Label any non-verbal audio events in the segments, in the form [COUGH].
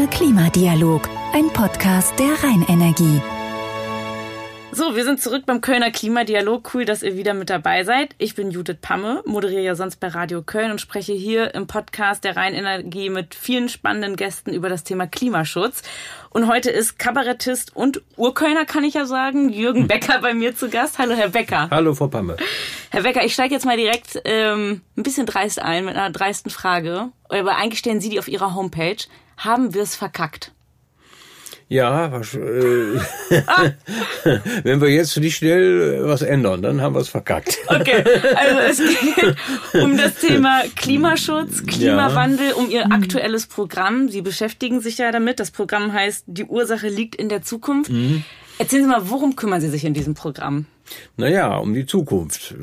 Kölner Klimadialog, ein Podcast der Rheinenergie. So, wir sind zurück beim Kölner Klimadialog. Cool, dass ihr wieder mit dabei seid. Ich bin Judith Pamme, moderiere ja sonst bei Radio Köln und spreche hier im Podcast der Rheinenergie mit vielen spannenden Gästen über das Thema Klimaschutz. Und heute ist Kabarettist und Urkölner, kann ich ja sagen, Jürgen Becker bei mir zu Gast. Hallo, Herr Becker. Hallo, Frau Pamme. Herr Becker, ich steige jetzt mal direkt ähm, ein bisschen dreist ein mit einer dreisten Frage. Aber eigentlich stellen Sie die auf Ihrer Homepage. Haben wir es verkackt? Ja, äh, [LAUGHS] wenn wir jetzt nicht schnell was ändern, dann haben wir es verkackt. [LAUGHS] Okay, also es geht um das Thema Klimaschutz, Klimawandel, ja. um Ihr aktuelles Programm. Sie beschäftigen sich ja damit. Das Programm heißt, die Ursache liegt in der Zukunft. Mhm. Erzählen Sie mal, worum kümmern Sie sich in diesem Programm? Naja, um die Zukunft.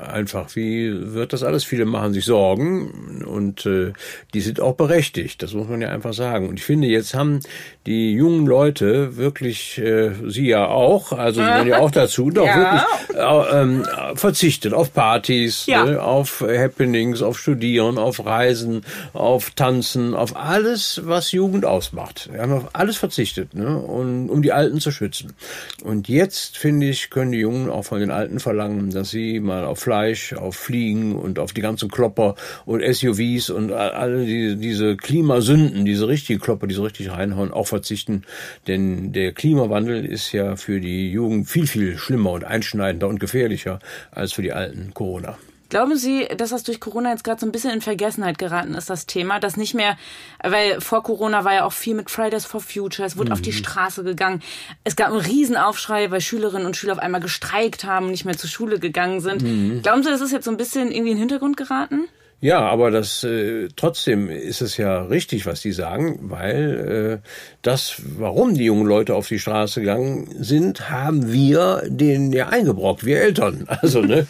Einfach, wie wird das alles? Viele machen sich Sorgen und äh, die sind auch berechtigt, das muss man ja einfach sagen. Und ich finde, jetzt haben die jungen Leute wirklich, äh, sie ja auch, also sie gehören ja auch dazu, [LAUGHS] doch ja. wirklich äh, ähm, verzichtet auf Partys, ja. ne, auf Happenings, auf Studieren, auf Reisen, auf Tanzen, auf alles, was Jugend ausmacht. Wir haben auf alles verzichtet, ne, und, um die Alten zu schützen. Und jetzt, finde ich, können die Jungen auch von den Alten verlangen, dass sie mal auf Fleisch, auf Fliegen und auf die ganzen Klopper und SUVs und alle die, diese Klimasünden, diese richtigen Klopper, die so richtig reinhauen, auch verzichten. Denn der Klimawandel ist ja für die Jugend viel, viel schlimmer und einschneidender und gefährlicher als für die alten Corona. Glauben Sie, dass das durch Corona jetzt gerade so ein bisschen in Vergessenheit geraten ist, das Thema? Das nicht mehr, weil vor Corona war ja auch viel mit Fridays for Future, es wurde mhm. auf die mhm. Straße gegangen. Es gab einen Riesenaufschrei, weil Schülerinnen und Schüler auf einmal gestreikt haben und nicht mehr zur Schule gegangen sind. Mhm. Glauben Sie, das ist jetzt so ein bisschen irgendwie in den Hintergrund geraten? Ja, aber das äh, trotzdem ist es ja richtig, was die sagen, weil äh, das, warum die jungen Leute auf die Straße gegangen sind, haben wir denen ja eingebrockt, wir Eltern. [LAUGHS] Also ne,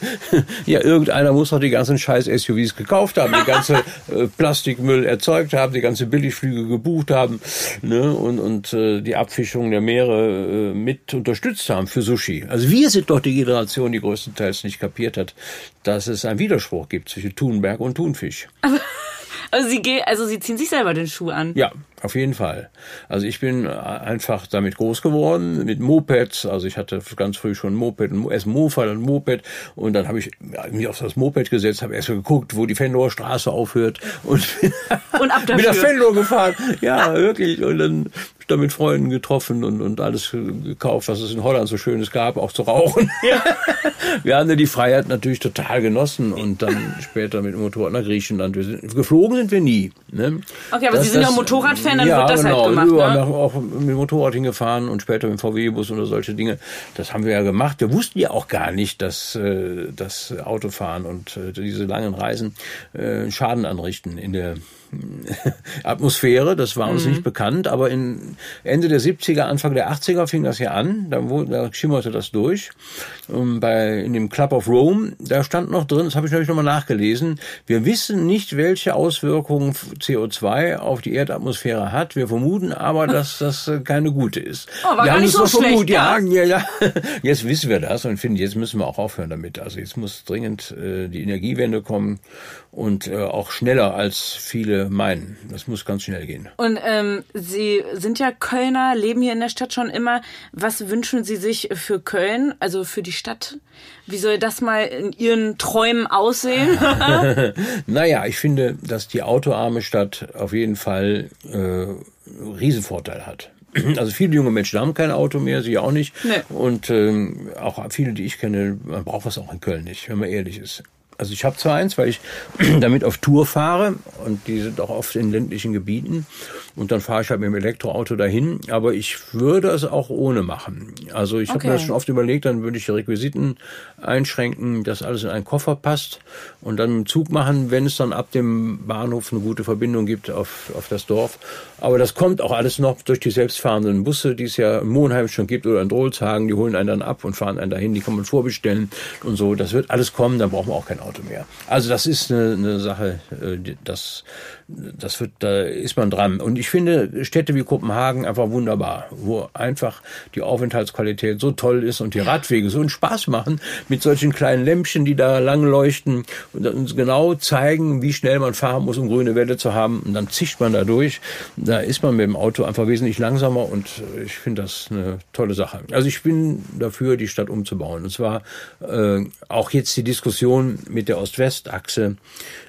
ja, irgendeiner muss doch die ganzen scheiß SUVs gekauft haben, die ganze äh, Plastikmüll erzeugt haben, die ganze Billigflüge gebucht haben, ne und und äh, die Abfischung der Meere äh, mit unterstützt haben für Sushi. Also wir sind doch die Generation, die größtenteils nicht kapiert hat, dass es einen Widerspruch gibt zwischen Thunberg und Thunfisch. Also, [LAUGHS] also Sie, also Sie ziehen sich selber den Schuh an. Ja, auf jeden Fall. Also ich bin einfach damit groß geworden, mit Mopeds. Also ich hatte ganz früh schon ein Moped, erst Mofa, dann Moped. Und dann habe ich mich auf das Moped gesetzt, habe erst mal geguckt, wo die Fenloher Straße aufhört. Und, und ab [LAUGHS] dafür. mit der Fenloher gefahren. Ja, wirklich. Und dann da mit Freunden getroffen und, und alles gekauft, was es in Holland so Schönes gab, auch zu rauchen. Ja. [LAUGHS] Wir haben ja die Freiheit natürlich total genossen und dann später mit dem Motorrad nach Griechenland. Sind, geflogen sind wir nie. Ne? Okay, aber das, Sie sind ja Motorradfan, dann ja, wird das halt genau. halt gemacht. Wir ne? haben auch mit dem Motorrad hingefahren und später mit dem VW-Bus oder solche Dinge. Das haben wir ja gemacht. Wir wussten ja auch gar nicht, dass äh, das Autofahren und äh, diese langen Reisen äh, Schaden anrichten in der [LAUGHS] Atmosphäre, das war uns mhm. nicht bekannt, aber in Ende der 70er, Anfang der 80er fing das ja an, da, wo, da schimmerte das durch. Und bei, in dem Club of Rome, da stand noch drin, das habe ich natürlich nochmal nachgelesen, wir wissen nicht, welche Auswirkungen CO2 auf die Erdatmosphäre hat, wir vermuten aber, dass [LAUGHS] das äh, keine gute ist. Oh, war wir gar nicht so schlecht, vermutet, ja, ja, ja. [LAUGHS] Jetzt wissen wir das und finden, jetzt müssen wir auch aufhören damit. Also jetzt muss dringend äh, die Energiewende kommen und äh, auch schneller als viele meinen. Das muss ganz schnell gehen. Und ähm, Sie sind ja Kölner, leben hier in der Stadt schon immer. Was wünschen Sie sich für Köln, also für die Stadt? Wie soll das mal in Ihren Träumen aussehen? [LAUGHS] [LAUGHS] naja, ich finde, dass die autoarme Stadt auf jeden Fall äh, Riesenvorteil hat. [CLEARS THROAT] Also viele junge Menschen haben kein Auto mehr, sie auch nicht. Nee. Und ähm, auch viele, die ich kenne, man braucht was auch in Köln nicht, wenn man ehrlich ist. Also ich habe zwar eins, weil ich [CLEARS THROAT] damit auf Tour fahre und die sind auch oft in ländlichen Gebieten und dann fahre ich halt mit dem Elektroauto dahin, aber ich würde es auch ohne machen. Also ich okay. habe mir das schon oft überlegt, dann würde ich die Requisiten einschränken, dass alles in einen Koffer passt und dann einen Zug machen, wenn es dann ab dem Bahnhof eine gute Verbindung gibt auf, auf das Dorf. Aber das kommt auch alles noch durch die selbstfahrenden Busse, die es ja in Monheim schon gibt oder in Drolshagen, die holen einen dann ab und fahren einen dahin, die kann man vorbestellen und so. Das wird alles kommen, dann brauchen wir auch kein Auto mehr. Also das ist eine, eine Sache, äh, das das wird, da ist man dran. Und ich finde Städte wie Kopenhagen einfach wunderbar, wo einfach die Aufenthaltsqualität so toll ist und die Radwege so einen Spaß machen mit solchen kleinen Lämpchen, die da lang leuchten und uns genau zeigen, wie schnell man fahren muss, um grüne Welle zu haben. Und dann zischt man da durch. Da ist man mit dem Auto einfach wesentlich langsamer und ich finde das eine tolle Sache. Also ich bin dafür, die Stadt umzubauen. Und zwar äh, auch jetzt die Diskussion mit der Ost-West-Achse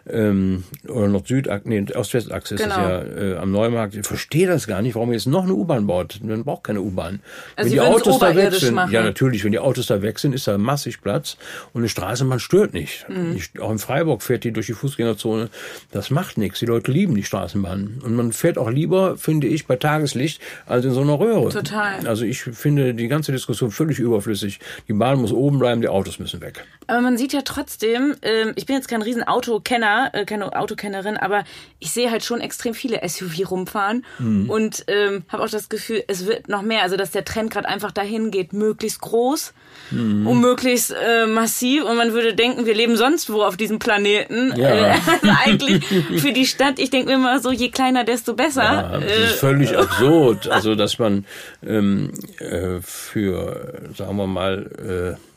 ähm, oder Nord-Süd-Achse, nee, Ost-West-Achse genau. ist es ja äh, am Neumarkt. Ich verstehe das gar nicht, warum jetzt noch eine U-Bahn baut. Man braucht keine U-Bahn. Also wenn die Autos da weg sind, machen. ja natürlich, wenn die Autos da weg sind, ist da massig Platz und eine Straßenbahn stört nicht. Mhm. Ich, auch in Freiburg fährt die durch die Fußgängerzone. Das macht nichts. Die Leute lieben die Straßenbahn und man fährt auch lieber, finde ich, bei Tageslicht als in so einer Röhre. Total. Also ich finde die ganze Diskussion völlig überflüssig. Die Bahn muss oben bleiben, die Autos müssen weg. Aber man sieht ja trotzdem, äh, ich bin jetzt kein riesen Autokenner, äh, keine Autokennerin, aber ich sehe halt schon extrem viele SUV rumfahren mhm. und ähm, habe auch das Gefühl, es wird noch mehr, also dass der Trend gerade einfach dahin geht, möglichst groß mhm. und möglichst äh, massiv und man würde denken, wir leben sonst wo auf diesem Planeten. Ja. Äh, [LAUGHS] also eigentlich für die Stadt, ich denke mir immer so, je kleiner, desto besser. Ja, das ist völlig [LAUGHS] absurd, also dass man ähm, äh, für, sagen wir mal, äh,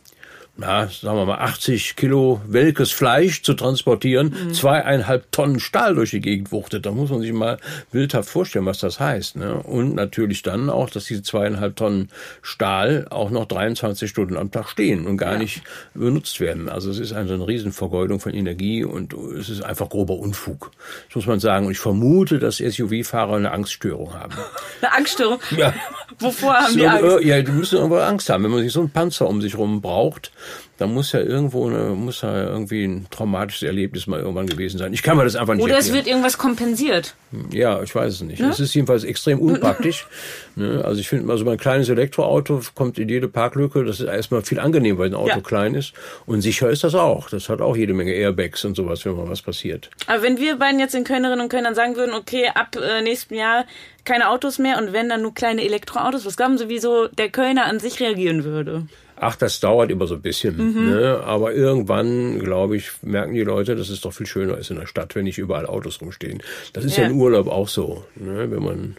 na, sagen wir mal, 80 Kilo welkes Fleisch zu transportieren, mhm. zweieinhalb Tonnen Stahl durch die Gegend wuchtet. Da muss man sich mal bildhaft vorstellen, was das heißt. Ne? Und natürlich dann auch, dass diese zweieinhalb Tonnen Stahl auch noch 23 Stunden am Tag stehen und gar ja. nicht benutzt werden. Also es ist also eine Riesenvergeudung von Energie und es ist einfach grober Unfug. Das muss man sagen. Und ich vermute, dass SUV-Fahrer eine Angststörung haben. [LAUGHS] Eine Angststörung? Ja. Wovor haben so, die Angst? Ja, die müssen irgendwo Angst haben. Wenn man sich so einen Panzer um sich rum braucht, da muss ja irgendwo eine, muss ja irgendwie ein traumatisches Erlebnis mal irgendwann gewesen sein. Ich kann mir das einfach nicht Oder erklären. es wird irgendwas kompensiert. Ja, ich weiß es nicht. Ne? Es ist jedenfalls extrem unpraktisch. [LAUGHS] ne? Also ich finde mal so mein kleines Elektroauto kommt in jede Parklücke. Das ist erstmal viel angenehm, weil ein Auto ja. klein ist. Und sicher ist das auch. Das hat auch jede Menge Airbags und sowas, wenn mal was passiert. Aber wenn wir beiden jetzt den Kölnerinnen und Kölnern sagen würden, okay, ab äh, nächstem Jahr keine Autos mehr und wenn dann nur kleine Elektroautos, was glauben Sie, wieso der Kölner an sich reagieren würde? Ach, das dauert immer so ein bisschen. Mhm. Ne? Aber irgendwann, glaube ich, merken die Leute, dass es doch viel schöner ist in der Stadt, wenn nicht überall Autos rumstehen. Das ist ja, ja im Urlaub auch so. Ne? Wenn man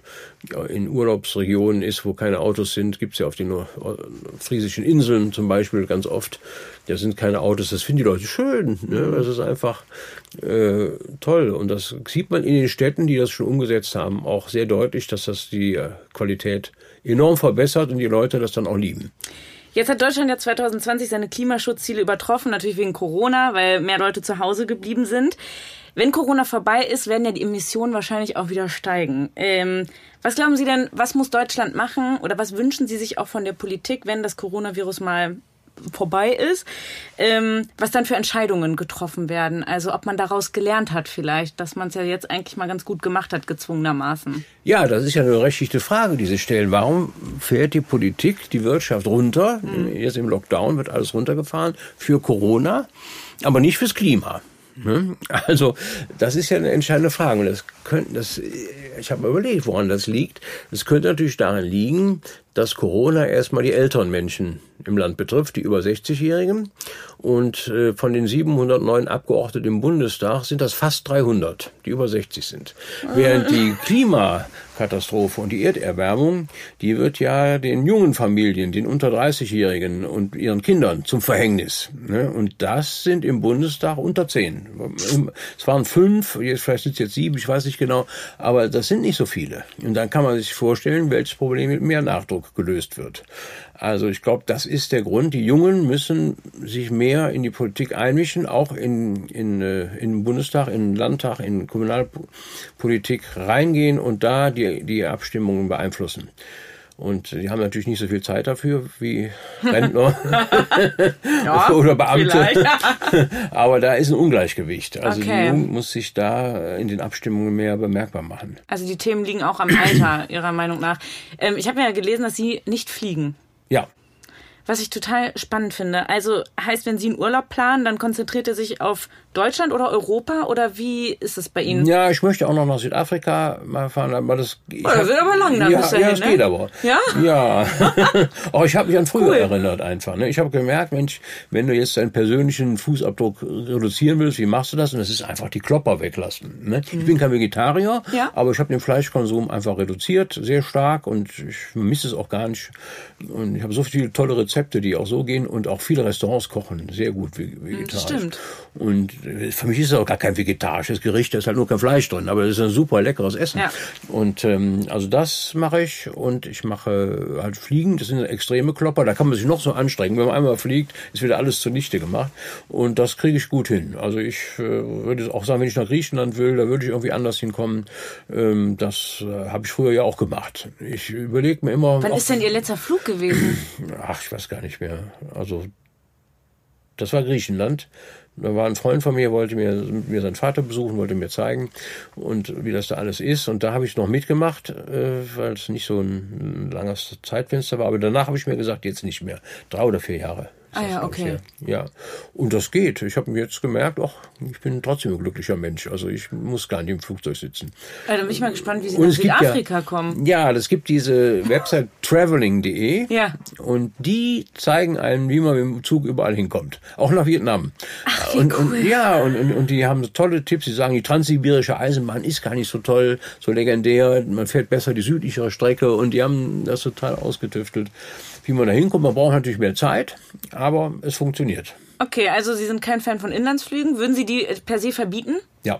in Urlaubsregionen ist, wo keine Autos sind, gibt's ja auf den friesischen Inseln zum Beispiel ganz oft, da sind keine Autos. Das finden die Leute schön. Ne? Das ist einfach äh, toll. Und das sieht man in den Städten, die das schon umgesetzt haben, auch sehr deutlich, dass das die äh, Qualität enorm verbessert und die Leute das dann auch lieben. Jetzt hat Deutschland ja 2020 seine Klimaschutzziele übertroffen, natürlich wegen Corona, weil mehr Leute zu Hause geblieben sind. Wenn Corona vorbei ist, werden ja die Emissionen wahrscheinlich auch wieder steigen. Ähm, was glauben Sie denn, was muss Deutschland machen oder was wünschen Sie sich auch von der Politik, wenn das Coronavirus mal vorbei ist, ähm, was dann für Entscheidungen getroffen werden. Also ob man daraus gelernt hat vielleicht, dass man es ja jetzt eigentlich mal ganz gut gemacht hat, gezwungenermaßen. Ja, das ist ja eine rechtliche Frage, die Sie stellen. Warum fährt die Politik die Wirtschaft runter? Mhm. Jetzt im Lockdown wird alles runtergefahren für Corona, aber nicht fürs Klima. Ne? Also, das ist ja eine entscheidende Frage. Und das könnte, das, ich habe mir überlegt, woran das liegt. Es könnte natürlich daran liegen, dass Corona erstmal die älteren Menschen im Land betrifft, die über 60-Jährigen. Und äh, von den 709 Abgeordneten im Bundestag sind das fast 300, die über 60 sind. Während die Klimakatastrophe und die Erderwärmung, die wird ja den jungen Familien, den unter 30-Jährigen und ihren Kindern zum Verhängnis. Ne? Und das sind im Bundestag unter 10. Es waren fünf, vielleicht sind es jetzt sieben, ich weiß nicht genau, aber das sind nicht so viele. Und dann kann man sich vorstellen, welches Problem mit mehr Nachdruck gelöst wird. Also ich glaube, das ist der Grund. Die Jungen müssen sich mehr in die Politik einmischen, auch in, in, äh, in den Bundestag, in den Landtag, in Kommunalpolitik reingehen und da die, die Abstimmungen beeinflussen. Und die haben natürlich nicht so viel Zeit dafür wie Rentner [LAUGHS] [LAUGHS] ja, oder Beamte. [LAUGHS] Aber da ist ein Ungleichgewicht. Also okay. die Jugend muss sich da in den Abstimmungen mehr bemerkbar machen. Also die Themen liegen auch am Alter, [CLEARS THROAT] Ihrer Meinung nach. Ähm, ich habe ja gelesen, dass Sie nicht fliegen. Ja. Was ich total spannend finde. Also heißt, wenn Sie einen Urlaub planen, dann konzentriert er sich auf Deutschland oder Europa oder wie ist es bei Ihnen? Ja, ich möchte auch noch nach Südafrika mal fahren, aber das. Oh, das wird aber lang dann ja, bis ja, dahin, das ne? geht aber. Ja? Ja. [LAUGHS] oh, ich habe mich an früher Cool. erinnert einfach. Ne? Ich habe gemerkt, Mensch, wenn du jetzt deinen persönlichen Fußabdruck reduzieren willst, wie machst du das? Und das ist einfach die Klopper weglassen. Ne? Ich bin kein Vegetarier, Mhm. Ja. aber ich habe den Fleischkonsum einfach reduziert, sehr stark und ich vermisse es auch gar nicht. Und ich habe so viele tolle Rezepte, die auch so gehen und auch viele Restaurants kochen sehr gut ve- vegetarisch. stimmt. Und äh, für mich ist es auch gar kein vegetarisches Gericht, da ist halt nur kein Fleisch drin, aber es ist ein super leckeres Essen. Ja. Und ähm, also das mache ich und ich mache halt Fliegen, das sind extreme Klopper, da kann man sich noch so anstrengen. Wenn man einmal fliegt, ist wieder alles zunichte gemacht und das kriege ich gut hin. Also ich äh, würde auch sagen, wenn ich nach Griechenland will, da würde ich irgendwie anders hinkommen. Ähm, das äh, habe ich früher ja auch gemacht. Ich überlege mir immer... Wann ist denn Ihr letzter Flug gewesen? Ach, ich weiß gar nicht mehr. Also, das war Griechenland. Da war ein Freund von mir, wollte mir, mir seinen Vater besuchen, wollte mir zeigen und wie das da alles ist. Und da habe ich noch mitgemacht, äh, weil es nicht so ein langes Zeitfenster war. Aber danach habe ich mir gesagt, jetzt nicht mehr. Drei oder vier Jahre. Ah ja, okay. Ja. Und das geht. Ich habe mir jetzt gemerkt, ach, ich bin trotzdem ein glücklicher Mensch. Also ich muss gar nicht im Flugzeug sitzen. Ja, dann bin ich mal gespannt, wie Sie Und nach Südafrika ja, kommen. Ja, es gibt diese Website [LAUGHS] traveling.de. Ja. Und die zeigen einem, wie man mit dem Zug überall hinkommt. Auch nach Vietnam. Ach, wie und, cool. und ja, und, und, und die haben tolle Tipps. Sie sagen, die transsibirische Eisenbahn ist gar nicht so toll, so legendär. Man fährt besser die südlichere Strecke und die haben das total ausgetüftelt, wie man da hinkommt. Man braucht natürlich mehr Zeit, aber es funktioniert. Okay, also Sie sind kein Fan von Inlandsflügen. Würden Sie die äh, per se verbieten? Ja.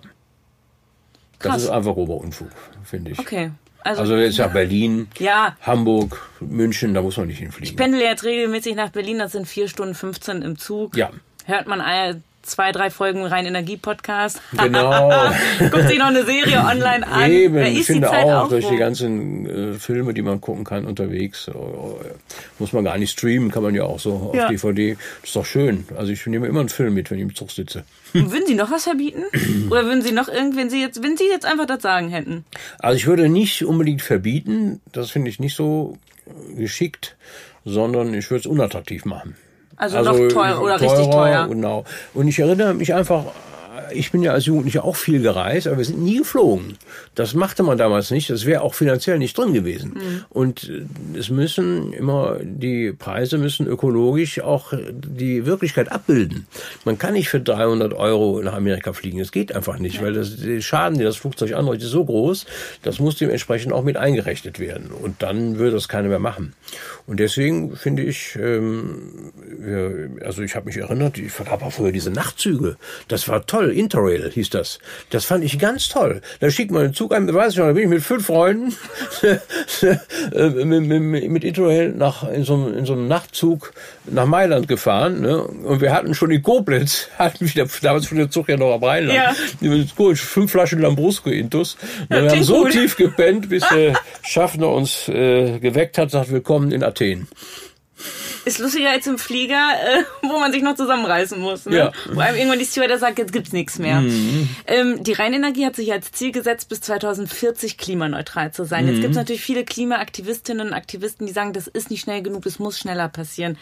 Krass. Das ist einfach Oberunfug, finde ich. Okay. Also, Also jetzt ja Berlin, Ja. Hamburg, München, da muss man nicht hinfliegen. ich pendel jetzt regelmäßig nach Berlin. Das sind vier Stunden 15 im Zug. Ja. Hört man zwei, drei Folgen rein Energie-Podcast. Genau. [LAUGHS] Guckt sich noch eine Serie online an. Eben, Da ich finde Zeit auch, durch die ganzen äh, Filme, die man gucken kann unterwegs, äh, muss man gar nicht streamen, kann man ja auch so auf Ja. DVD. Das ist doch schön. Also ich nehme immer einen Film mit, wenn ich im Zug sitze. Und Würden Sie noch was verbieten? [CLEARS THROAT] Oder würden Sie noch irgendwen Sie jetzt, wenn Sie jetzt einfach das sagen hätten? Also ich würde nicht unbedingt verbieten, das finde ich nicht so geschickt, sondern ich würde es unattraktiv machen. Also noch teuer oder richtig teuer. Genau. Und ich erinnere mich einfach, ich bin ja als Jugendlicher auch viel gereist, aber wir sind nie geflogen. Das machte man damals nicht. Das wäre auch finanziell nicht drin gewesen. Mhm. Und äh, es müssen immer, die Preise müssen ökologisch auch die Wirklichkeit abbilden. Man kann nicht für 300 Euro nach Amerika fliegen. Das geht einfach nicht, weil das, der Schaden, den das Flugzeug anrichtet, ist so groß, das muss dementsprechend auch mit eingerechnet werden. Und dann würde das keiner mehr machen. Und deswegen finde ich, ähm, ja, also ich habe mich erinnert, ich gab auch früher diese Nachtzüge. Das war toll. Interrail hieß das. Das fand ich ganz toll. Da schickt man einen Zug ein, weiß ich noch, da bin ich mit fünf Freunden [LAUGHS] äh, mit, mit, mit Interrail nach, in, so, einem- in so einem Nachtzug nach Mailand gefahren. Ne? Und wir hatten schon in Koblenz, [LAUGHS] hatten wir, damals fuhr der Zug ja noch am Rheinland, Ja. fünf Flaschen Lambrusco intus. Und wir haben so gut. tief gepennt, bis der [LAUGHS] Schaffner uns äh, geweckt hat, sagt, willkommen in Athen. Ist lustiger als im Flieger, äh, [LAUGHS] wo man sich noch zusammenreißen muss. Ne? Ja. Wo einem irgendwann die Stewardess sagt, jetzt gibt's nichts mehr. Ähm, die Rheinenergie hat sich als Ziel gesetzt, bis 2040 klimaneutral zu sein. Jetzt gibt's natürlich viele Klimaaktivistinnen und Aktivisten, die sagen, das ist nicht schnell genug, das muss schneller passieren.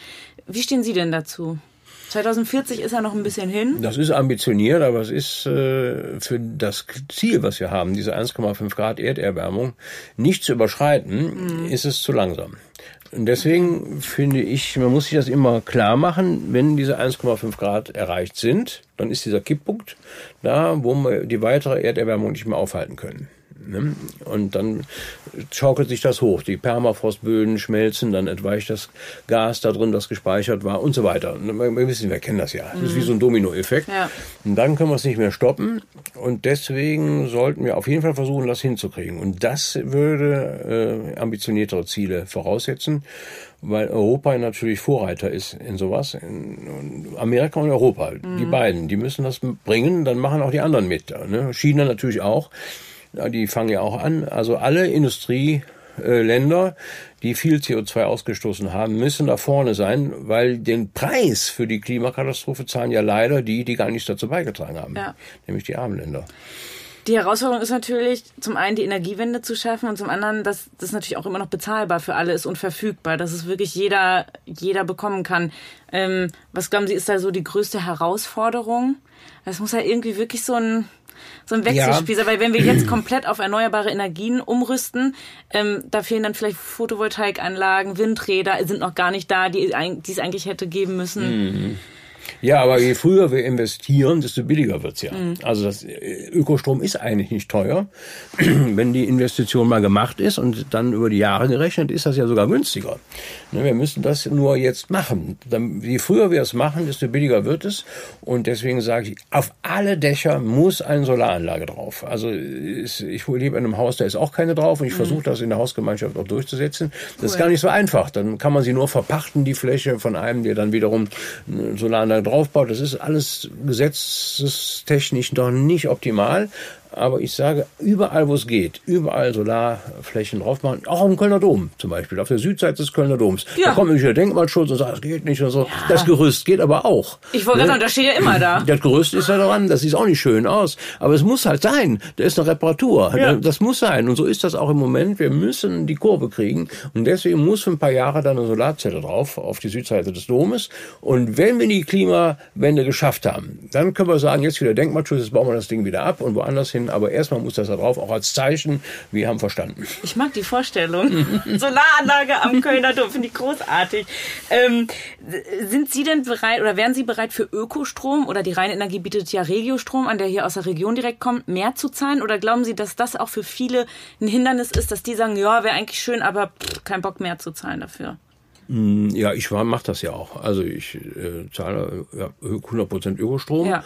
Wie stehen Sie denn dazu? 2040 ist ja noch ein bisschen hin. Das ist ambitioniert, aber es ist äh, für das Ziel, was wir haben, diese 1,5 Grad Erderwärmung, nicht zu überschreiten, ist es zu langsam. Und deswegen finde ich, man muss sich das immer klar machen, wenn diese 1,5 Grad erreicht sind, dann ist dieser Kipppunkt da, wo wir die weitere Erderwärmung nicht mehr aufhalten können. Ne? Und dann schaukelt sich das hoch. Die Permafrostböden schmelzen, dann entweicht das Gas da drin, das gespeichert war und so weiter. Und Wir wissen, wir kennen das ja. Das ist wie so ein Dominoeffekt. Ja. Und dann können wir es nicht mehr stoppen. Und deswegen sollten wir auf jeden Fall versuchen, das hinzukriegen. Und das würde äh, ambitioniertere Ziele voraussetzen, weil Europa natürlich Vorreiter ist in sowas. In, Amerika und Europa, die beiden, die müssen das bringen, dann machen auch die anderen mit. Ne? China natürlich auch. Die fangen ja auch an. Also alle Industrieländer, die viel CO2 ausgestoßen haben, müssen da vorne sein, weil den Preis für die Klimakatastrophe zahlen ja leider die, die gar nichts dazu beigetragen haben. Ja. Nämlich die armen Länder. Die Herausforderung ist natürlich, zum einen die Energiewende zu schaffen und zum anderen, dass das natürlich auch immer noch bezahlbar für alle ist und verfügbar, dass es wirklich jeder, jeder bekommen kann. Ähm, was glauben Sie, ist da so die größte Herausforderung? Das muss ja irgendwie wirklich so ein, so ein Wechselspiel ja. weil wenn wir jetzt [CLEARS THROAT] komplett auf erneuerbare Energien umrüsten, ähm, da fehlen dann vielleicht Photovoltaikanlagen, Windräder sind noch gar nicht da, die, die es eigentlich hätte geben müssen. Mhm. Ja, aber je früher wir investieren, desto billiger wird's ja. Mhm. Also das äh, Ökostrom ist eigentlich nicht teuer. [CLEARS THROAT] Wenn die Investition mal gemacht ist und dann über die Jahre gerechnet, ist das ja sogar günstiger. Ne, wir müssen das nur jetzt machen. Je früher wir es machen, desto billiger wird es. Und deswegen sage ich, auf alle Dächer muss eine Solaranlage drauf. Also ich lebe in einem Haus, da ist auch keine drauf und ich mhm. versuche das in der Hausgemeinschaft auch durchzusetzen. Das cool. ist gar nicht so einfach. Dann kann man sie nur verpachten, die Fläche von einem, der dann wiederum Solaranlage draufbaut. Das ist alles gesetzestechnisch noch nicht optimal. Aber ich sage, überall, wo es geht, überall Solarflächen drauf machen. Auch dem Kölner Dom zum Beispiel, auf der Südseite des Kölner Doms. Ja. Da kommt nämlich der Denkmalschutz und sagt, das geht nicht und so. Ja. Das Gerüst geht aber auch. Ich wollte ne? sagen, das steht ja immer da. Das Gerüst ist ja dran, das sieht auch nicht schön aus. Aber es muss halt sein. Da ist eine Reparatur. Ja. Das muss sein. Und so ist das auch im Moment. Wir müssen die Kurve kriegen. Und deswegen muss für ein paar Jahre dann eine Solarzelle drauf, auf die Südseite des Domes. Und wenn wir die Klimawende geschafft haben, dann können wir sagen, jetzt wieder Denkmalschutz, jetzt bauen wir das Ding wieder ab und woanders hin aber erstmal muss das da drauf, auch als Zeichen, wir haben verstanden. Ich mag die Vorstellung. [LAUGHS] Solaranlage am Kölner Dom, finde ich großartig. Ähm, sind Sie denn bereit oder wären Sie bereit für Ökostrom oder die reine Energie bietet ja Regiostrom an, der hier aus der Region direkt kommt, mehr zu zahlen? Oder glauben Sie, dass das auch für viele ein Hindernis ist, dass die sagen, ja, wäre eigentlich schön, aber pff, kein Bock mehr zu zahlen dafür? Hm, ja, ich mache das ja auch. Also ich äh, zahle ja, 100% Ökostrom ja.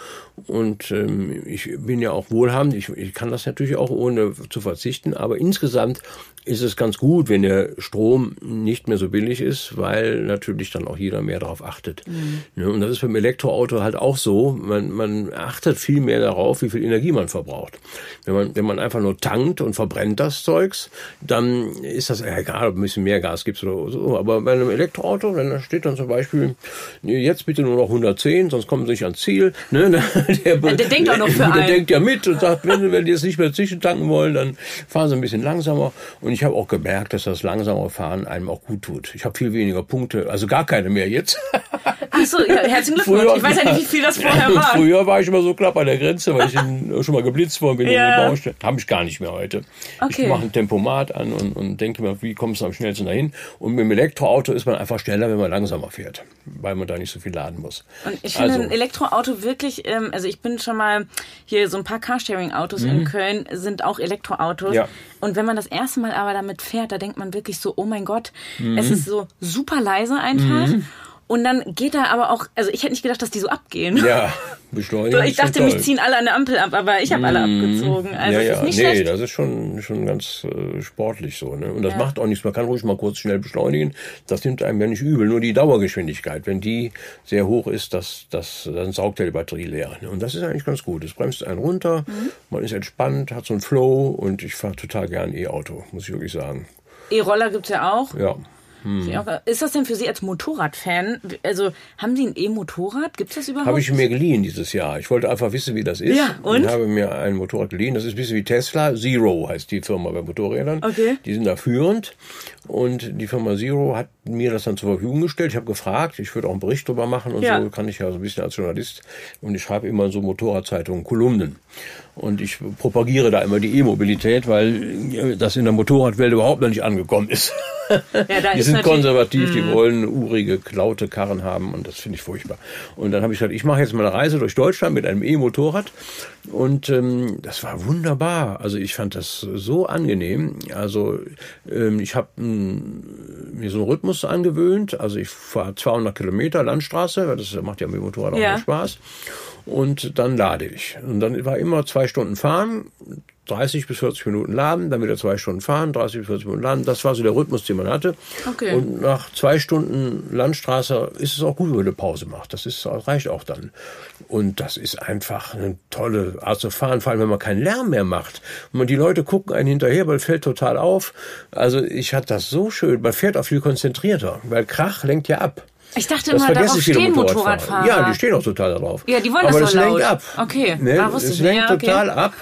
und ähm, ich bin ja auch wohlhabend. Ich, ich kann das natürlich auch ohne zu verzichten, aber insgesamt ist es ganz gut, wenn der Strom nicht mehr so billig ist, weil natürlich dann auch jeder mehr darauf achtet. Mhm. Und das ist beim Elektroauto halt auch so. Man, man achtet viel mehr darauf, wie viel Energie man verbraucht. Wenn man, wenn man einfach nur tankt und verbrennt das Zeugs, dann ist das egal, ob ein bisschen mehr Gas gibt oder so. Aber bei einem Elektroauto, wenn da steht dann zum Beispiel, jetzt bitte nur noch 110, sonst kommen Sie nicht ans Ziel. Ne? [LAUGHS] Der, der, der denkt auch noch [LAUGHS] für der einen. Der denkt ja mit und sagt, wenn, wenn die jetzt nicht mehr zwischentanken wollen, dann fahren Sie ein bisschen langsamer. Und und ich habe auch gemerkt, dass das langsame Fahren einem auch gut tut. Ich habe viel weniger Punkte, also gar keine mehr jetzt. [LAUGHS] Ach so, ja, herzlichen Glückwunsch. Früher, ich weiß ja nicht, wie viel das vorher war. Früher war ich immer so knapp an der Grenze, weil ich [LAUGHS] schon mal geblitzt worden bin ja. in der Baustelle. Habe ich gar nicht mehr heute. Okay. Ich mache ein Tempomat an und, und denke mir, wie kommst du am schnellsten dahin? Und mit dem Elektroauto ist man einfach schneller, wenn man langsamer fährt, weil man da nicht so viel laden muss. Und ich finde also, ein Elektroauto wirklich, ähm, also ich bin schon mal hier so ein paar Carsharing-Autos in mhm. Köln sind auch Elektroautos. Ja. Und wenn man das erste Mal aber damit fährt, da denkt man wirklich so, oh mein Gott, mhm. es ist so super leise einfach. Und dann geht da aber auch, also ich hätte nicht gedacht, dass die so abgehen. Ja, [LAUGHS] beschleunigen. ich dachte, mich ziehen alle an der Ampel ab, aber ich habe alle mhm. abgezogen. Also ja, ja. ist nicht nee, schlecht. das ist schon, schon ganz äh, sportlich so. Ne? Und das ja. macht auch nichts. Man kann ruhig mal kurz schnell beschleunigen. Das nimmt einem ja nicht übel. Nur die Dauergeschwindigkeit, wenn die sehr hoch ist, das, das, dann saugt ja die Batterie leer. Ne? Und das ist eigentlich ganz gut. Es bremst einen runter, mhm. man ist entspannt, hat so einen Flow und ich fahre total gern E-Auto, muss ich wirklich sagen. E-Roller gibt's ja auch. Ja. Hm. Ist das denn für Sie als Motorradfan? Also haben Sie ein E-Motorrad? Gibt es das überhaupt? Habe ich mir geliehen dieses Jahr. Ich wollte einfach wissen, wie das ist. Ja, und? Ich habe mir ein Motorrad geliehen. Das ist ein bisschen wie Tesla. Zero heißt die Firma bei Motorrädern. Okay. Die sind da führend. Und die Firma Zero hat mir das dann zur Verfügung gestellt. Ich habe gefragt, ich würde auch einen Bericht darüber machen und ja. so kann ich ja so ein bisschen als Journalist. Und ich schreibe immer so Motorradzeitungen, Kolumnen. Und ich propagiere da immer die E-Mobilität, weil das in der Motorradwelt überhaupt noch nicht angekommen ist. [LAUGHS] Ja, die sind konservativ, die mhm. wollen urige, klaute Karren haben und das finde ich furchtbar. Und dann habe ich gesagt, ich mache jetzt mal eine Reise durch Deutschland mit einem E-Motorrad und ähm, das war wunderbar. Also ich fand das so angenehm. Also ähm, ich habe mir so einen Rhythmus angewöhnt. Also ich fahre 200 Kilometer Landstraße, weil das macht ja mit dem Motorrad auch ja. Spaß und dann lade ich. Und dann war immer zwei Stunden fahren, 30 bis 40 Minuten laden, dann wieder zwei Stunden fahren, 30 bis 40 Minuten laden. Das war so der Rhythmus, den man hatte. Okay. Und nach zwei Stunden Landstraße ist es auch gut, wenn man eine Pause macht. Das ist, reicht auch dann. Und das ist einfach eine tolle Art zu fahren, vor allem wenn man keinen Lärm mehr macht. Und die Leute gucken einen hinterher, weil fällt total auf. Also ich hatte das so schön. Man fährt auch viel konzentrierter, weil Krach lenkt ja ab. Ich dachte Das immer, darauf stehen Motorradfahrer. Ja, die stehen auch total darauf. Ja, die wollen Aber das das so lenkt laut. ab. Okay. Ne? Ich nicht. lenkt Ja, okay. total ab,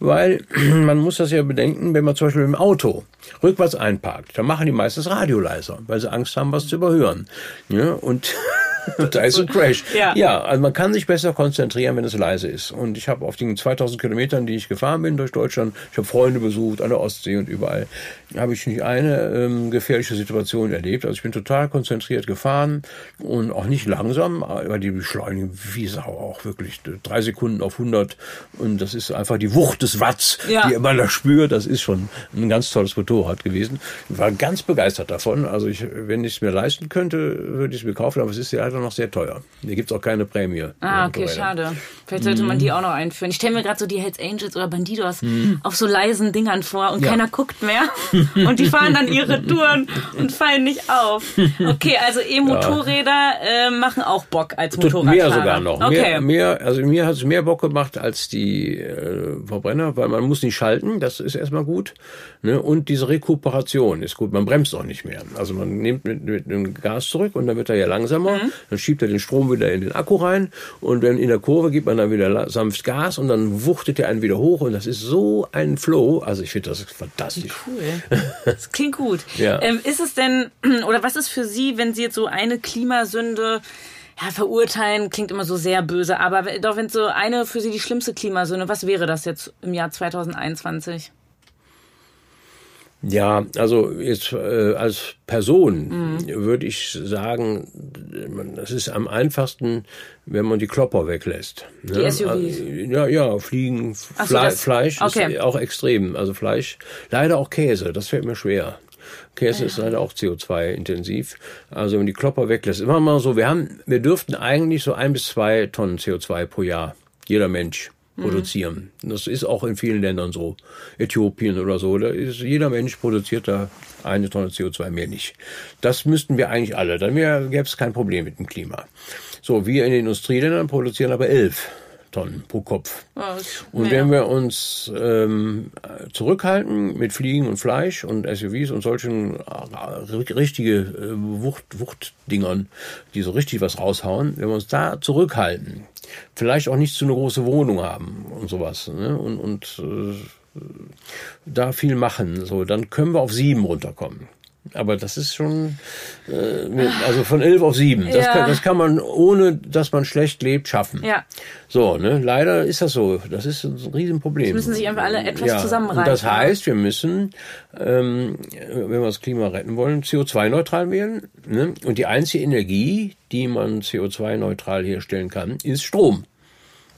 weil [CLEARS THROAT] man muss das ja bedenken, wenn man zum Beispiel im Auto rückwärts einparkt, dann machen die meistens Radio leiser, weil sie Angst haben, was zu überhören. Ja, und [LAUGHS] da ist ein Crash. Ja. ja, also man kann sich besser konzentrieren, wenn es leise ist. Und ich habe auf den 2000 Kilometern, die ich gefahren bin durch Deutschland, ich habe Freunde besucht an der Ostsee und überall, habe ich nicht eine ähm, gefährliche Situation erlebt. Also ich bin total konzentriert gefahren und auch nicht langsam, aber die beschleunigen wie Sau auch wirklich drei Sekunden auf 100 und das ist einfach die Wucht des Watts, Ja. die man da spürt. Das ist schon ein ganz tolles Motorrad gewesen. Ich war ganz begeistert davon. Also ich, wenn ich es mir leisten könnte, würde ich es mir kaufen, aber es ist ja leider noch sehr teuer. Hier gibt es auch keine Prämie. Ah, okay, schade. Vielleicht sollte man Mhm. die auch noch einführen. Ich stelle mir gerade so die Hells Angels oder Bandidos auf so leisen Dingern vor und Ja. keiner guckt mehr. [LAUGHS] und die fahren dann ihre [LAUGHS] Touren und fallen nicht auf. Okay, also E-Motorräder äh, machen auch Bock als Motorradfahrer. Mehr sogar noch. Okay. Mehr, mehr, also mir hat es mehr Bock gemacht als die äh, Verbrenner, weil man muss nicht schalten, das ist erstmal gut. Ne? Und diese Rekuperation ist gut. Man bremst auch nicht mehr. Also man nimmt mit, mit dem Gas zurück und dann wird er ja langsamer. Mhm. Dann schiebt er den Strom wieder in den Akku rein und dann in der Kurve gibt man dann wieder sanft Gas und dann wuchtet er einen wieder hoch und das ist so ein Flow. Also ich finde das fantastisch. Cool. Das klingt gut. [LAUGHS] Ja. Ähm, ist es denn, [CLEARS THROAT] oder was ist für Sie, wenn Sie jetzt so eine Klimasünde ja, verurteilen, klingt immer so sehr böse, aber doch wenn so eine für Sie die schlimmste Klimasünde, was wäre das jetzt im Jahr 2021? Ja, also jetzt äh, als Person Mhm. würde ich sagen, das ist am einfachsten, wenn man die Klopper weglässt. ne? Die SUVs. Also, Ja, ja, Fliegen, Ach so, Fle das- Fleisch okay. ist auch extrem. Also Fleisch, leider auch Käse, das fällt mir schwer. Käse ist leider auch CO2-intensiv. Also wenn man die Klopper weglässt, immer mal so, wir haben, wir dürften eigentlich so ein bis zwei Tonnen CO2 pro Jahr, jeder Mensch produzieren. Das ist auch in vielen Ländern so. Äthiopien oder so, da ist jeder Mensch produziert da eine Tonne CO2 mehr nicht. Das müssten wir eigentlich alle, dann gäbe es kein Problem mit dem Klima. So, wir in den Industrieländern produzieren aber elf Tonnen pro Kopf. Ist Und wenn wir uns ähm, zurückhalten mit Fliegen und Fleisch und SUVs und solchen äh, richtige äh, Wucht, Wuchtdingern, die so richtig was raushauen, wenn wir uns da zurückhalten, vielleicht auch nicht so eine große Wohnung haben und sowas, ne? und, und äh, da viel machen, so, dann können wir auf sieben runterkommen. Aber das ist schon, äh, mit- also von elf auf sieben. Das, Ja. kann, das kann man, ohne dass man schlecht lebt, schaffen. Ja. So, ne, leider ist das so. Das ist ein Riesenproblem. Jetzt müssen sich einfach alle etwas zusammenreißen. Und das heißt, wir müssen, ähm, wenn wir das Klima retten wollen, CO2-neutral werden. Ne? Und die einzige Energie, die man CO2-neutral herstellen kann, ist Strom.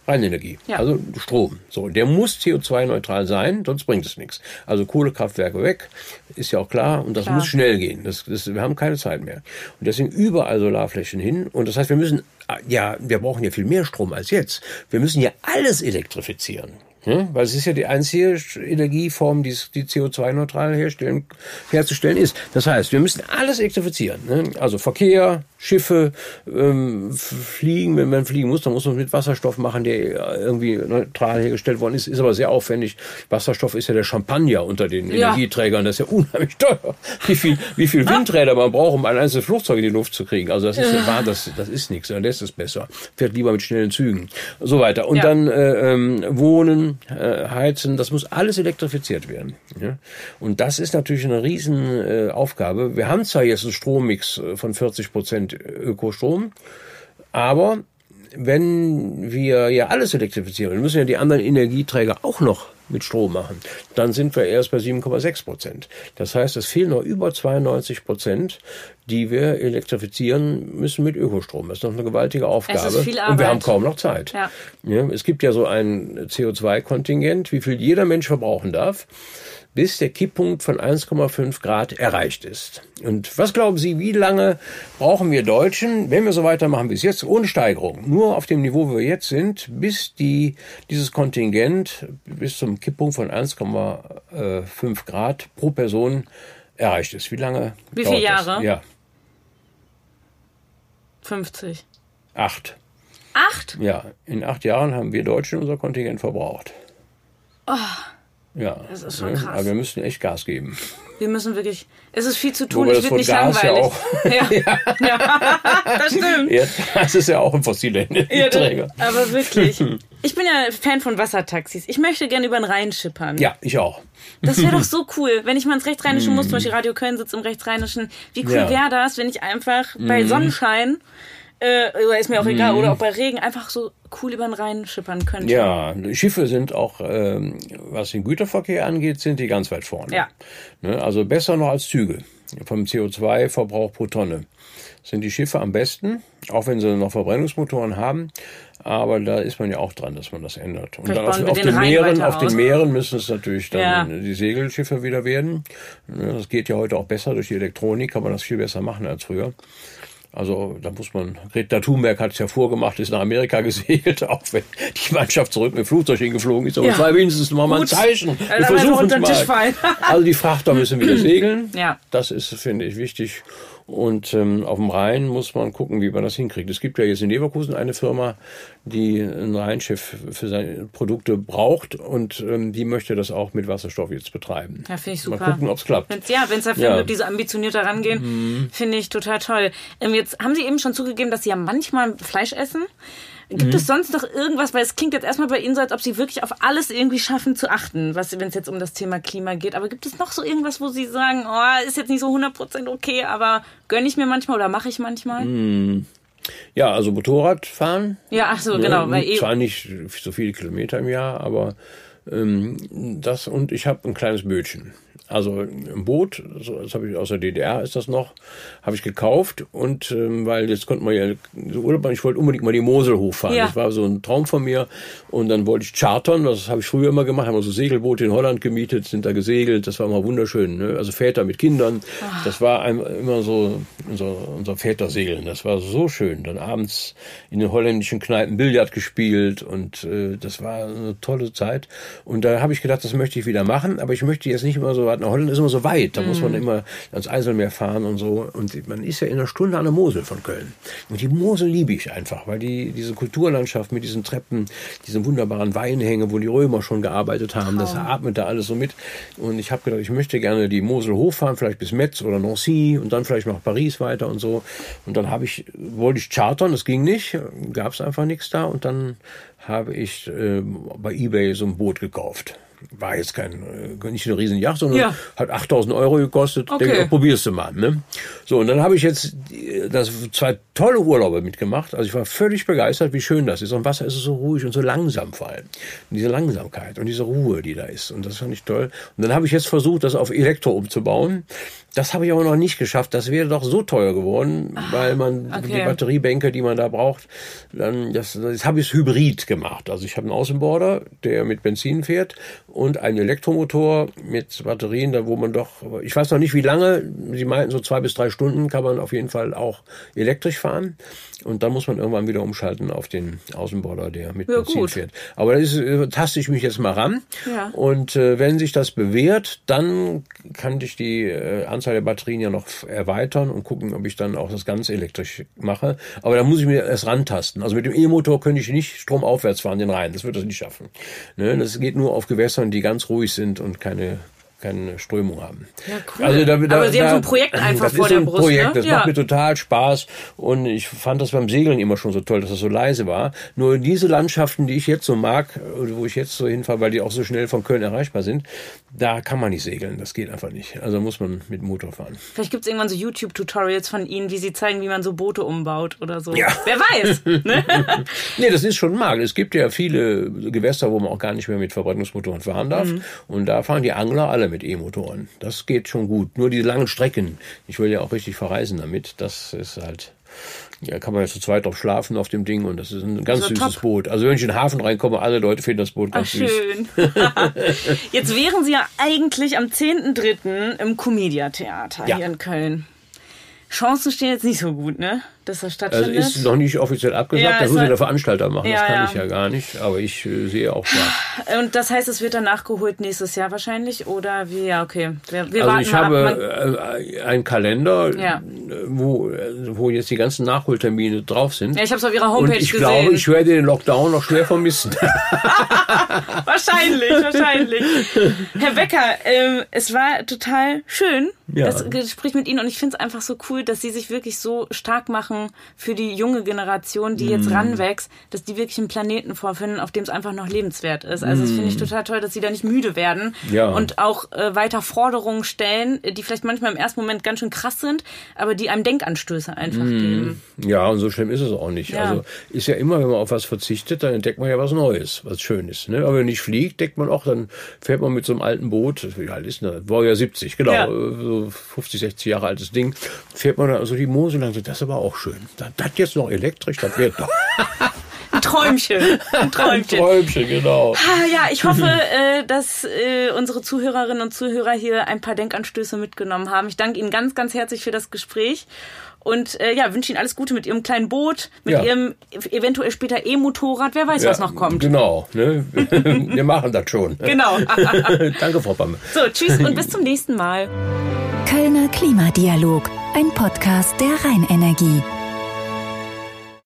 Reinenergie. Ja. Also Strom. So, der muss CO2-neutral sein, sonst bringt es nichts. Also Kohlekraftwerke weg, ist ja auch klar. Und das Klar. muss schnell gehen. Das, das, wir haben keine Zeit mehr. Und deswegen überall Solarflächen hin. Und das heißt, wir müssen, ja, wir brauchen ja viel mehr Strom als jetzt. Wir müssen ja alles elektrifizieren. Ne? Weil es ist ja die einzige Energieform, die, es- die CO2-neutral herstellen, herzustellen ist. Das heißt, wir müssen alles elektrifizieren. Ne? Also Verkehr, Schiffe, ähm, Fliegen, wenn man fliegen muss, dann muss man mit Wasserstoff machen, der irgendwie neutral hergestellt worden ist, ist aber sehr aufwendig. Wasserstoff ist ja der Champagner unter den Ja. Energieträgern, das ist ja unheimlich teuer. Wie viel, wie viel Windräder man braucht, um ein einzelnes Flugzeug in die Luft zu kriegen. Also das ist ja wahr, das, das ist nichts, dann lässt es besser. Fährt lieber mit schnellen Zügen. So weiter. Und Ja. dann äh, ähm, Wohnen, äh, Heizen, das muss alles elektrifiziert werden. Ja? Und das ist natürlich eine riesen äh, Aufgabe. Wir haben zwar jetzt einen Strommix äh, von 40 Prozent Ökostrom, aber wenn wir ja alles elektrifizieren, müssen ja die anderen Energieträger auch noch mit Strom machen, dann sind wir erst bei 7,6 Prozent. Das heißt, es fehlen noch über 92 Prozent, die wir elektrifizieren müssen mit Ökostrom. Das ist noch eine gewaltige Aufgabe. Und wir haben kaum noch Zeit. Ja. Ja, es gibt ja so ein CO2-Kontingent, wie viel jeder Mensch verbrauchen darf, bis der Kipppunkt von 1,5 Grad erreicht ist. Und was glauben Sie, wie lange brauchen wir Deutschen, wenn wir so weitermachen wie es jetzt, ohne Steigerung, nur auf dem Niveau, wo wir jetzt sind, bis die, dieses Kontingent bis zum Kipppunkt von 1,5 Grad pro Person erreicht ist? Wie lange? Wie viele das? Jahre? Ja, 50. acht. Acht? Ja, in acht Jahren haben wir Deutschen unser Kontingent verbraucht. Ja. Das ist schon krass. Aber wir müssen echt Gas geben. Wir müssen wirklich. Es ist viel zu tun. Wobei Ich wird nicht Gas ja langweilig. auch- [LAUGHS] [LAUGHS] Ja. ja. das stimmt. Ja, das ist ja auch ein fossiler Ja, Energieträger. das, aber wirklich. Ich bin ja Fan von Wassertaxis. Ich möchte gerne über den Rhein schippern. Ja, ich auch. Das wäre doch [LAUGHS] so cool, wenn ich mal ins Rechtsrheinische muss, zum Beispiel Radio Köln sitzt im Rechtsrheinischen. Wie cool Ja. wäre das, wenn ich einfach bei Sonnenschein, äh, oder ist mir auch egal, oder auch bei Regen, einfach so cool über den Rhein schippern könnte. Ja, Schiffe sind auch, ähm, was den Güterverkehr angeht, sind die ganz weit vorne. Ja. Ne, also besser noch als Züge. Vom CO2-Verbrauch pro Tonne sind die Schiffe am besten, auch wenn sie noch Verbrennungsmotoren haben. Aber da ist man ja auch dran, dass man das ändert. Und Vielleicht dann auf, auf den den Meeren, auf den Meeren müssen es natürlich dann Ja. die Segelschiffe wieder werden. Ne, Das geht ja heute auch besser durch die Elektronik, kann man das viel besser machen als früher. Also da muss man, Greta Thunberg hat es ja vorgemacht, ist nach Amerika [LAUGHS] gesegelt, auch wenn die Mannschaft zurück mit dem Flugzeug hingeflogen ist. Aber Ja. es war wenigstens mal ein. Zeichen. Wir einfach versuchen es mal. [LAUGHS] Also die Frachter müssen wieder [CLEARS THROAT] segeln. Ja. Das ist, finde ich, wichtig. Und ähm, auf dem Rhein muss man gucken, wie man das hinkriegt. Es gibt ja jetzt in Leverkusen eine Firma, die ein Rheinschiff für seine Produkte braucht und ähm, die möchte das auch mit Wasserstoff jetzt betreiben. Ja, finde ich Mal super. gucken, ob es klappt. Wenn's, ja, wenn es dafür Ja. Mhm. gibt, die so ambitioniert rangehen, finde ich total toll. Ähm, jetzt haben Sie eben schon zugegeben, dass Sie ja manchmal Fleisch essen. Gibt Mhm. es sonst noch irgendwas, weil es klingt jetzt erstmal bei Ihnen so, als ob Sie wirklich auf alles irgendwie schaffen zu achten, was wenn es jetzt um das Thema Klima geht. Aber gibt es noch so irgendwas, wo Sie sagen, oh, ist jetzt nicht so 100% okay, aber gönne ich mir manchmal oder mache ich manchmal? Mhm. Ja, also Motorradfahren. Ja, ach so, Ne, genau. Weil eh, Zwar nicht so viele Kilometer im Jahr, aber ähm, das und ich habe ein kleines Bötchen. Also ein Boot, das habe ich aus der DDR ist das noch, habe ich gekauft und ähm, weil jetzt konnte man ja so Urlaub machen, ich wollte unbedingt mal die Mosel hochfahren. Ja. Das war so ein Traum von mir und dann wollte ich chartern, das habe ich früher immer gemacht, haben wir so Segelboote in Holland gemietet, sind da gesegelt, das war immer wunderschön, ne? also Väter mit Kindern, das war immer so unser, unser Vätersegeln, das war so schön. Dann abends in den holländischen Kneipen Billard gespielt und äh, das war eine tolle Zeit und da habe ich gedacht, das möchte ich wieder machen, aber ich möchte jetzt nicht immer so weit nach Holland ist immer so weit, da muss man immer ans Eiselmeer fahren und so. Und man ist ja in einer Stunde an der Mosel von Köln. Und die Mosel liebe ich einfach, weil die diese Kulturlandschaft mit diesen Treppen, diesen wunderbaren Weinhänge, wo die Römer schon gearbeitet haben, das atmet da alles so mit. Und ich habe gedacht, ich möchte gerne die Mosel hochfahren, vielleicht bis Metz oder Nancy und dann vielleicht nach Paris weiter und so. Und dann habe ich wollte ich chartern, das ging nicht, gab es einfach nichts da. Und dann habe ich äh, bei eBay so ein Boot gekauft. War jetzt kein, äh, nicht eine riesen Yacht, sondern Ja. hat 8000 Euro gekostet. Okay. Denke, probierst du mal. Ne? So, und dann habe ich jetzt äh, das zwei tolle Urlaube mitgemacht. Also ich war völlig begeistert, wie schön das ist. Und Wasser ist so ruhig und so langsam vor allem. Und diese Langsamkeit und diese Ruhe, die da ist. Und das fand ich toll. Und dann habe ich jetzt versucht, das auf Elektro umzubauen. Das habe ich aber noch nicht geschafft. Das wäre doch so teuer geworden, weil man okay. die Batteriebänke, die man da braucht, dann das, das habe ich hybrid gemacht. Also ich habe einen Außenborder, der mit Benzin fährt und einen Elektromotor mit Batterien, da wo man doch, ich weiß noch nicht wie lange, sie meinten so zwei bis drei Stunden kann man auf jeden Fall auch elektrisch fahren und dann muss man irgendwann wieder umschalten auf den Außenborder, der mit Ja, Benzin gut. fährt. Aber da ist, äh, taste ich mich jetzt mal ran Ja. und äh, wenn sich das bewährt, dann kann ich die äh, Anzahl der Batterien ja noch erweitern und gucken, ob ich dann auch das ganz elektrisch mache. Aber da muss ich mir erst rantasten. Also mit dem E-Motor könnte ich nicht stromaufwärts fahren, den Rhein. Das wird das nicht schaffen. Ne? Das geht nur auf Gewässern, die ganz ruhig sind und keine keine Strömung haben. Ja, cool. Also da, da, Aber Sie haben da, so ein Projekt [CLEARS THROAT] einfach das vor ist der Brust, Projekt, ne? das Ja. macht mir total Spaß und ich fand das beim Segeln immer schon so toll, dass das so leise war. Nur diese Landschaften, die ich jetzt so mag, wo ich jetzt so hinfahre, weil die auch so schnell von Köln erreichbar sind, da kann man nicht segeln. Das geht einfach nicht. Also muss man mit Motor fahren. Vielleicht gibt es irgendwann so YouTube-Tutorials von Ihnen, wie Sie zeigen, wie man so Boote umbaut oder so. Ja. Wer weiß. [LAUGHS] Ne? Nee, das ist schon Markt. Es gibt ja viele Gewässer, wo man auch gar nicht mehr mit Verbrennungsmotoren fahren darf. Mhm. Und da fahren die Angler alle mit E-Motoren. Das geht schon gut. Nur die langen Strecken. Ich will ja auch richtig verreisen damit. Das ist halt. Ja, kann man ja zu zweit drauf schlafen auf dem Ding und das ist ein ganz So süßes top. Boot. Also wenn ich in den Hafen reinkomme, alle Leute finden das Boot Ach, ganz süß. schön. [LAUGHS] Jetzt wären Sie ja eigentlich am 10.3. im Comedia-Theater Ja. hier in Köln. Chancen stehen jetzt nicht so gut, ne? Dass das stattfindet. Also ist noch nicht offiziell abgesagt, Ja, das muss ja soll- der Veranstalter machen, Ja, das kann ja. ich ja gar nicht, aber ich äh, sehe auch klar. Und das heißt, es wird dann nachgeholt nächstes Jahr wahrscheinlich? Oder wie? Ja, okay. Wir, wir Also warten ich mal ab. Habe äh, einen Kalender, Ja. wo, äh, wo jetzt die ganzen Nachholtermine drauf sind. ja, ich habe es auf ihrer Homepage ich gesehen. glaube, ich werde den Lockdown noch schwer vermissen. [LAUGHS] [LAUGHS] Wahrscheinlich, wahrscheinlich. Herr Becker, ähm, es war total schön, das Gespräch mit Ihnen. Und ich finde es einfach so cool, dass Sie sich wirklich so stark machen für die junge Generation, die Mhm. jetzt ranwächst, dass die wirklich einen Planeten vorfinden, auf dem es einfach noch lebenswert ist. Also das finde ich total toll, dass Sie da nicht müde werden Mhm. Ja. und auch äh, weiter Forderungen stellen, die vielleicht manchmal im ersten Moment ganz schön krass sind, aber die einem Denkanstöße einfach geben. Ja, und so schlimm ist es auch nicht. Ja. Also ist ja immer, wenn man auf was verzichtet, dann entdeckt man ja was Neues, was Schönes. Ne? Aber wenn man nicht fliegt, denkt man auch, dann fährt man mit so einem alten Boot, wie alt ist das? War ja 70, genau, Ja. so 50, 60 Jahre altes Ding, fährt man dann so die Mosel lang, das ist aber auch schön. Das, jetzt noch elektrisch, das wird doch Ein Träumchen, [LAUGHS] ein Träumchen. Träumchen, genau. Ah, ja, ich hoffe, äh, dass äh, unsere Zuhörerinnen und Zuhörer hier ein paar Denkanstöße mitgenommen haben. Ich danke Ihnen ganz, ganz herzlich für das Gespräch und äh, ja, wünsche Ihnen alles Gute mit Ihrem kleinen Boot, mit Ja. Ihrem eventuell später E-Motorrad. Wer weiß, was noch kommt. Genau, ne? [LAUGHS] wir machen das schon. Genau. [LAUGHS] Danke, Frau Pamme. So, tschüss und bis zum nächsten Mal. Kölner Klimadialog, ein Podcast der Rheinenergie.